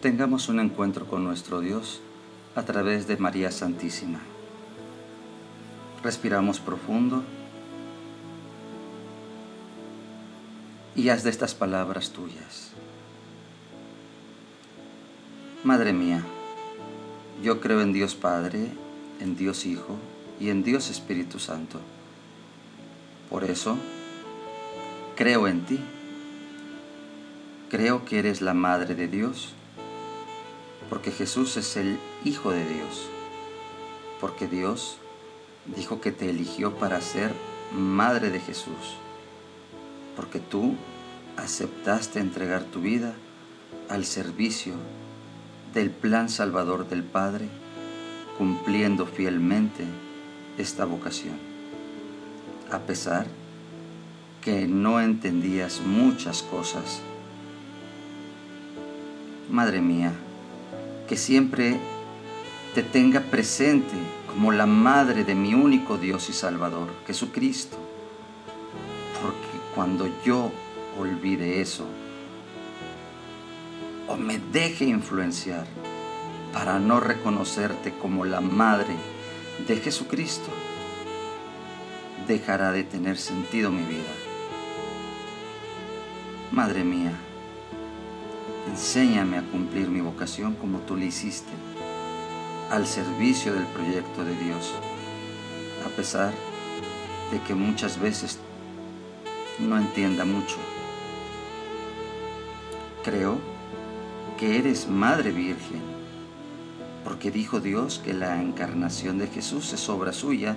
tengamos un encuentro con nuestro Dios a través de María Santísima. Respiramos profundo y haz de estas palabras tuyas. Madre mía, yo creo en Dios Padre, en Dios Hijo y en Dios Espíritu Santo. Por eso, creo en ti. Creo que eres la Madre de Dios, porque Jesús es el Hijo de Dios, porque Dios dijo que te eligió para ser Madre de Jesús, porque tú aceptaste entregar tu vida al servicio del plan salvador del Padre, cumpliendo fielmente esta vocación, a pesar que no entendías muchas cosas. Madre mía, que siempre te tenga presente como la madre de mi único Dios y Salvador, Jesucristo. Porque cuando yo olvide eso, o me deje influenciar para no reconocerte como la madre de Jesucristo, dejará de tener sentido mi vida. Madre mía, enséñame a cumplir mi vocación como tú le hiciste, al servicio del proyecto de Dios, a pesar de que muchas veces no entienda mucho. Creo que eres Madre Virgen, porque dijo Dios que la encarnación de Jesús es obra suya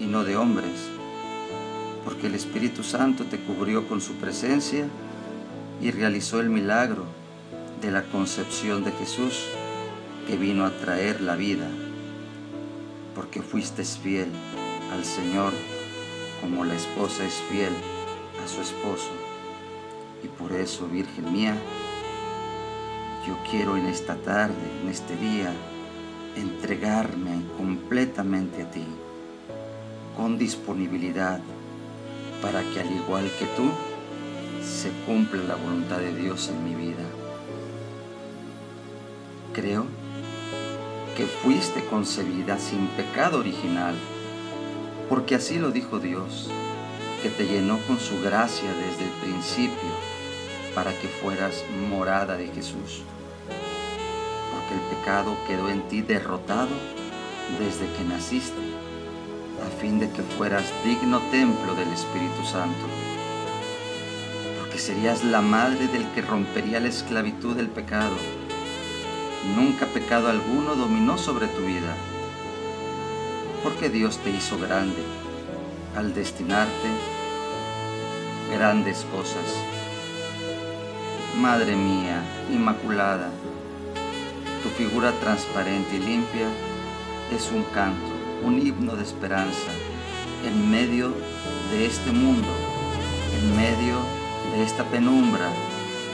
y no de hombres, porque el Espíritu Santo te cubrió con su presencia y realizó el milagro de la concepción de Jesús que vino a traer la vida, porque fuiste fiel al Señor como la esposa es fiel a su esposo. Y por eso, Virgen mía, yo quiero en esta tarde, en este día, entregarme completamente a ti, con disponibilidad, para que al igual que tú, se cumpla la voluntad de Dios en mi vida. Creo que fuiste concebida sin pecado original, porque así lo dijo Dios, que te llenó con su gracia desde el principio para que fueras morada de Jesús. Porque el pecado quedó en ti derrotado desde que naciste, a fin de que fueras digno templo del Espíritu Santo que serías la madre del que rompería la esclavitud del pecado. Nunca pecado alguno dominó sobre tu vida, porque Dios te hizo grande al destinarte grandes cosas. Madre mía, Inmaculada, tu figura transparente y limpia es un canto, un himno de esperanza en medio de este mundo, en medio de esta penumbra,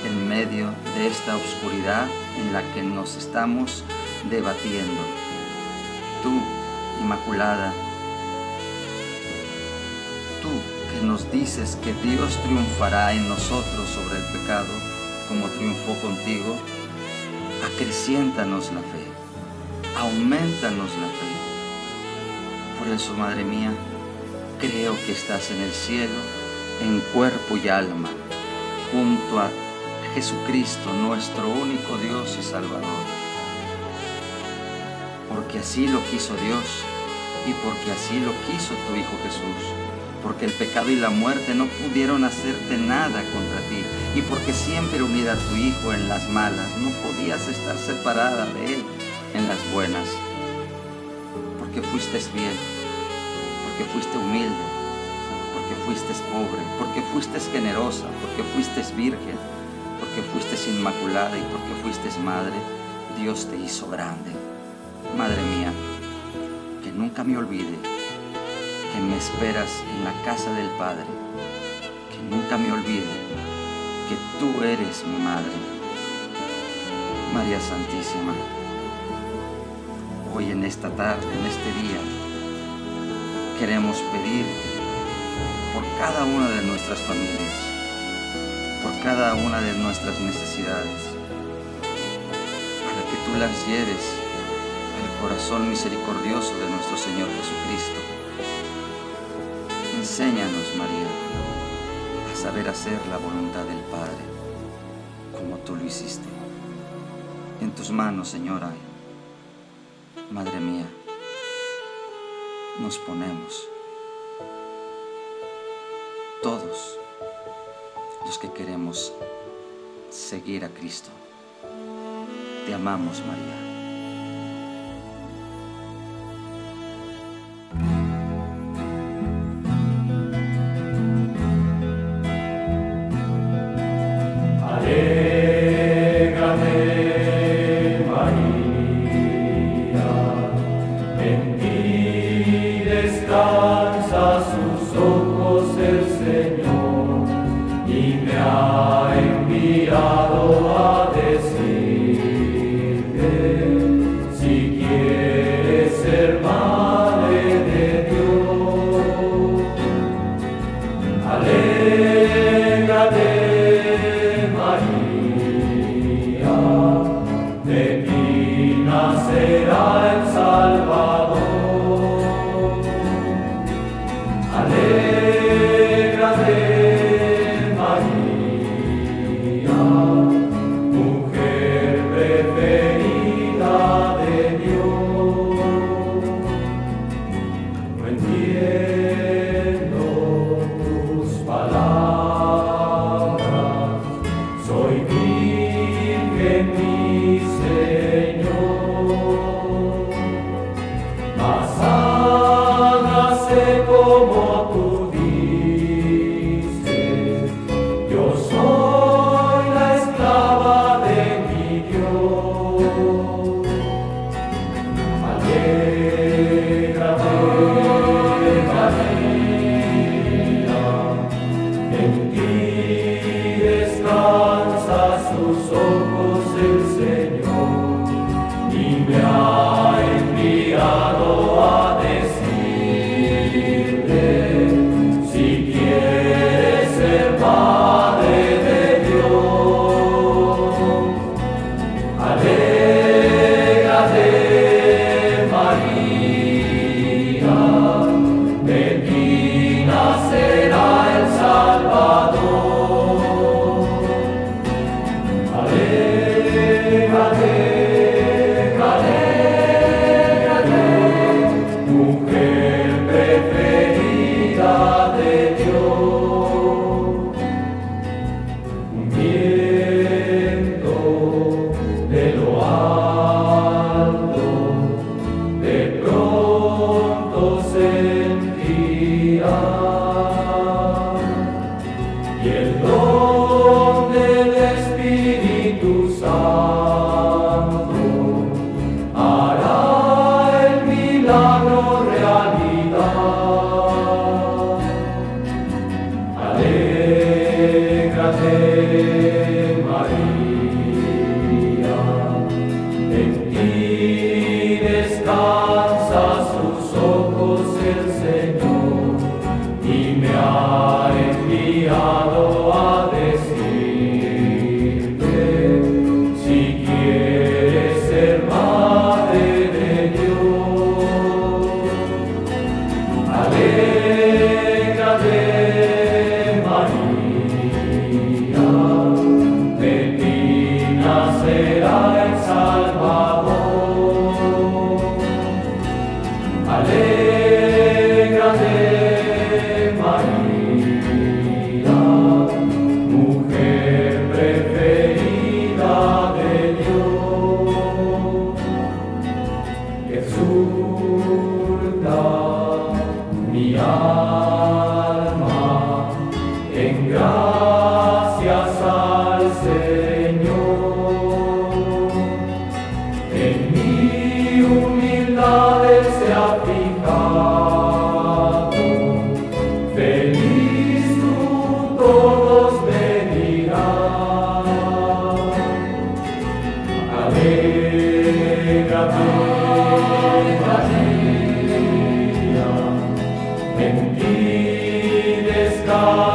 en medio de esta oscuridad en la que nos estamos debatiendo. Tú, Inmaculada, tú que nos dices que Dios triunfará en nosotros sobre el pecado como triunfó contigo, acreciéntanos la fe, aumentanos la fe. Por eso, Madre mía, creo que estás en el cielo en cuerpo y alma junto a Jesucristo, nuestro único Dios y Salvador. Porque así lo quiso Dios y porque así lo quiso tu Hijo Jesús. Porque el pecado y la muerte no pudieron hacerte nada contra ti. Y porque siempre unida a tu Hijo en las malas, no podías estar separada de Él en las buenas. Porque fuiste fiel, porque fuiste humilde, porque fuiste pobre, porque fuiste generosa, porque fuiste virgen, porque fuiste inmaculada y porque fuiste madre, Dios te hizo grande. Madre mía, que nunca me olvide que me esperas en la casa del Padre, que nunca me olvide que tú eres mi madre. María Santísima, hoy en esta tarde, en este día, queremos pedirte por cada una de nuestras familias, cada una de nuestras necesidades. que tú las lleves al corazón misericordioso de nuestro Señor Jesucristo. Enséñanos, María, a saber hacer la voluntad del Padre, como tú lo hiciste. En tus manos, Señora, Madre mía, nos ponemos todos los que queremos seguir a Cristo. Te amamos, María. Sus ojos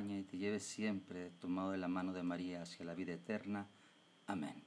y te lleve siempre tomado de la mano de María hacia la vida eterna. Amén.